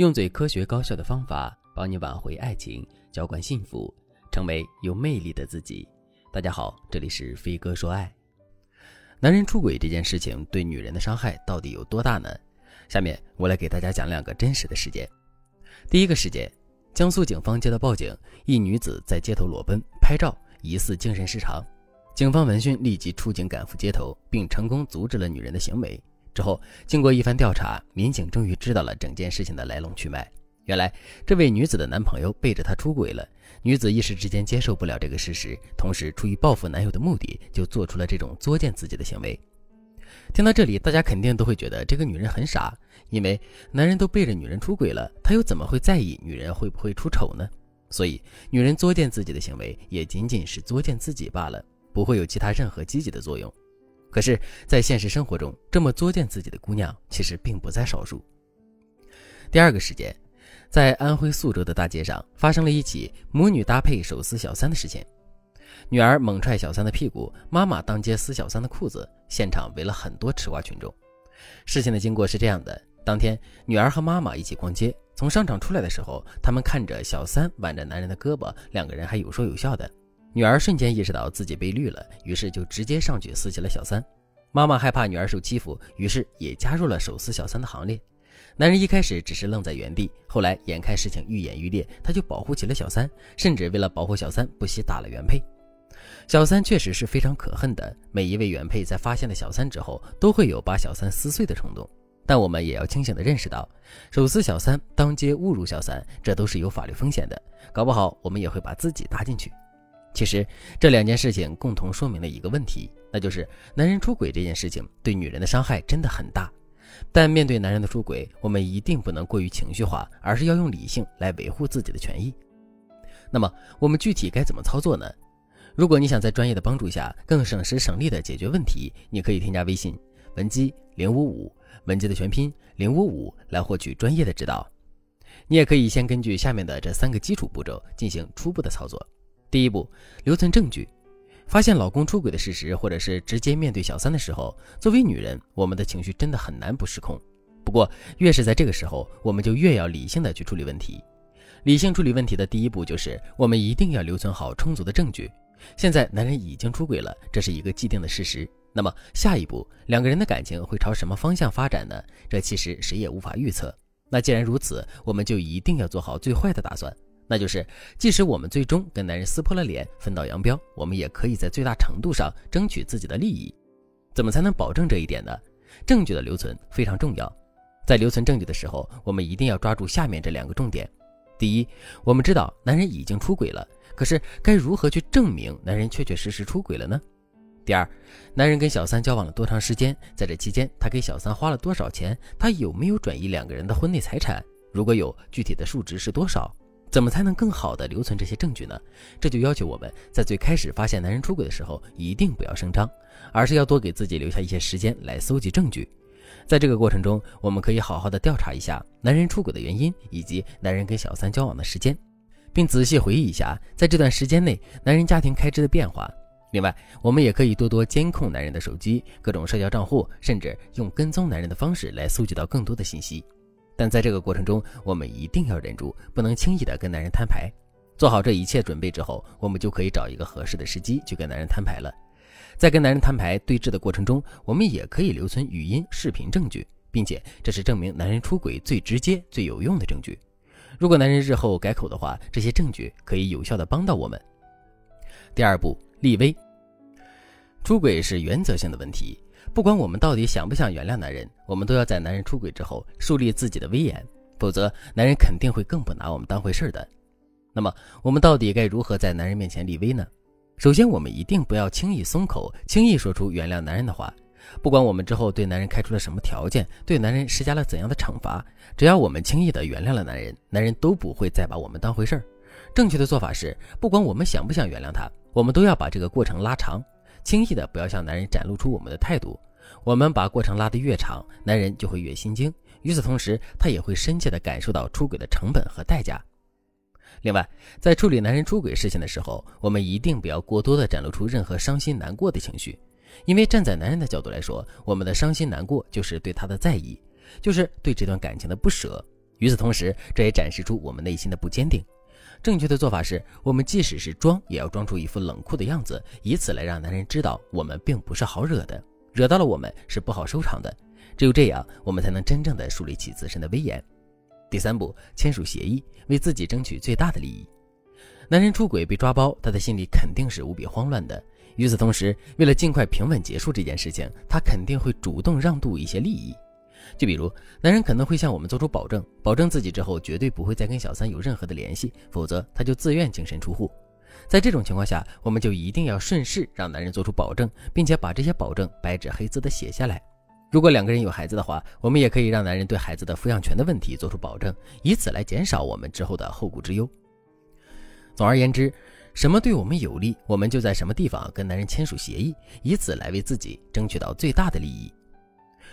用最科学高效的方法帮你挽回爱情，浇灌幸福，成为有魅力的自己。大家好，这里是飞哥说爱。男人出轨这件事情对女人的伤害到底有多大呢？下面我来给大家讲两个真实的事件。第一个事件，江苏警方接到报警，一女子在街头裸奔拍照，疑似精神失常。警方闻讯立即出警赶赴街头，并成功阻止了女人的行为。之后，经过一番调查，民警终于知道了整件事情的来龙去脉。原来，这位女子的男朋友背着她出轨了。女子一时之间接受不了这个事实，同时出于报复男友的目的，就做出了这种作践自己的行为。听到这里，大家肯定都会觉得这个女人很傻，因为男人都背着女人出轨了，他又怎么会在意女人会不会出丑呢？所以，女人作践自己的行为也仅仅是作践自己罢了，不会有其他任何积极的作用。可是，在现实生活中，这么作践自己的姑娘其实并不在少数。第二个事件，在安徽宿州的大街上发生了一起母女搭配手撕小三的事情。女儿猛踹小三的屁股，妈妈当街撕小三的裤子，现场围了很多吃瓜群众。事情的经过是这样的：当天，女儿和妈妈一起逛街，从商场出来的时候，他们看着小三挽着男人的胳膊，两个人还有说有笑的。女儿瞬间意识到自己被绿了，于是就直接上去撕起了小三。妈妈害怕女儿受欺负，于是也加入了手撕小三的行列。男人一开始只是愣在原地，后来眼看事情愈演愈烈，他就保护起了小三，甚至为了保护小三，不惜打了原配。小三确实是非常可恨的，每一位原配在发现了小三之后，都会有把小三撕碎的冲动。但我们也要清醒地认识到，手撕小三、当街侮辱小三，这都是有法律风险的，搞不好我们也会把自己搭进去。其实这两件事情共同说明了一个问题，那就是男人出轨这件事情对女人的伤害真的很大。但面对男人的出轨，我们一定不能过于情绪化，而是要用理性来维护自己的权益。那么我们具体该怎么操作呢？如果你想在专业的帮助下更省时省力的解决问题，你可以添加微信文姬零五五，文姬的全拼零五五来获取专业的指导。你也可以先根据下面的这三个基础步骤进行初步的操作。第一步，留存证据。发现老公出轨的事实，或者是直接面对小三的时候，作为女人，我们的情绪真的很难不失控。不过，越是在这个时候，我们就越要理性的去处理问题。理性处理问题的第一步就是，我们一定要留存好充足的证据。现在男人已经出轨了，这是一个既定的事实。那么下一步，两个人的感情会朝什么方向发展呢？这其实谁也无法预测。那既然如此，我们就一定要做好最坏的打算。那就是，即使我们最终跟男人撕破了脸，分道扬镳，我们也可以在最大程度上争取自己的利益。怎么才能保证这一点呢？证据的留存非常重要。在留存证据的时候，我们一定要抓住下面这两个重点：第一，我们知道男人已经出轨了，可是该如何去证明男人确确实实出轨了呢？第二，男人跟小三交往了多长时间？在这期间，他给小三花了多少钱？他有没有转移两个人的婚内财产？如果有，具体的数值是多少？怎么才能更好的留存这些证据呢？这就要求我们在最开始发现男人出轨的时候，一定不要声张，而是要多给自己留下一些时间来搜集证据。在这个过程中，我们可以好好的调查一下男人出轨的原因，以及男人跟小三交往的时间，并仔细回忆一下在这段时间内男人家庭开支的变化。另外，我们也可以多多监控男人的手机、各种社交账户，甚至用跟踪男人的方式来搜集到更多的信息。但在这个过程中，我们一定要忍住，不能轻易的跟男人摊牌。做好这一切准备之后，我们就可以找一个合适的时机去跟男人摊牌了。在跟男人摊牌对峙的过程中，我们也可以留存语音、视频证据，并且这是证明男人出轨最直接、最有用的证据。如果男人日后改口的话，这些证据可以有效的帮到我们。第二步，立威。出轨是原则性的问题。不管我们到底想不想原谅男人，我们都要在男人出轨之后树立自己的威严，否则男人肯定会更不拿我们当回事的。那么，我们到底该如何在男人面前立威呢？首先，我们一定不要轻易松口，轻易说出原谅男人的话。不管我们之后对男人开出了什么条件，对男人施加了怎样的惩罚，只要我们轻易的原谅了男人，男人都不会再把我们当回事儿。正确的做法是，不管我们想不想原谅他，我们都要把这个过程拉长。轻易的不要向男人展露出我们的态度，我们把过程拉得越长，男人就会越心惊。与此同时，他也会深切的感受到出轨的成本和代价。另外，在处理男人出轨事情的时候，我们一定不要过多的展露出任何伤心难过的情绪，因为站在男人的角度来说，我们的伤心难过就是对他的在意，就是对这段感情的不舍。与此同时，这也展示出我们内心的不坚定。正确的做法是，我们即使是装，也要装出一副冷酷的样子，以此来让男人知道我们并不是好惹的，惹到了我们是不好收场的。只有这样，我们才能真正的树立起自身的威严。第三步，签署协议，为自己争取最大的利益。男人出轨被抓包，他的心里肯定是无比慌乱的。与此同时，为了尽快平稳结束这件事情，他肯定会主动让渡一些利益。就比如，男人可能会向我们做出保证，保证自己之后绝对不会再跟小三有任何的联系，否则他就自愿净身出户。在这种情况下，我们就一定要顺势让男人做出保证，并且把这些保证白纸黑字的写下来。如果两个人有孩子的话，我们也可以让男人对孩子的抚养权的问题做出保证，以此来减少我们之后的后顾之忧。总而言之，什么对我们有利，我们就在什么地方跟男人签署协议，以此来为自己争取到最大的利益。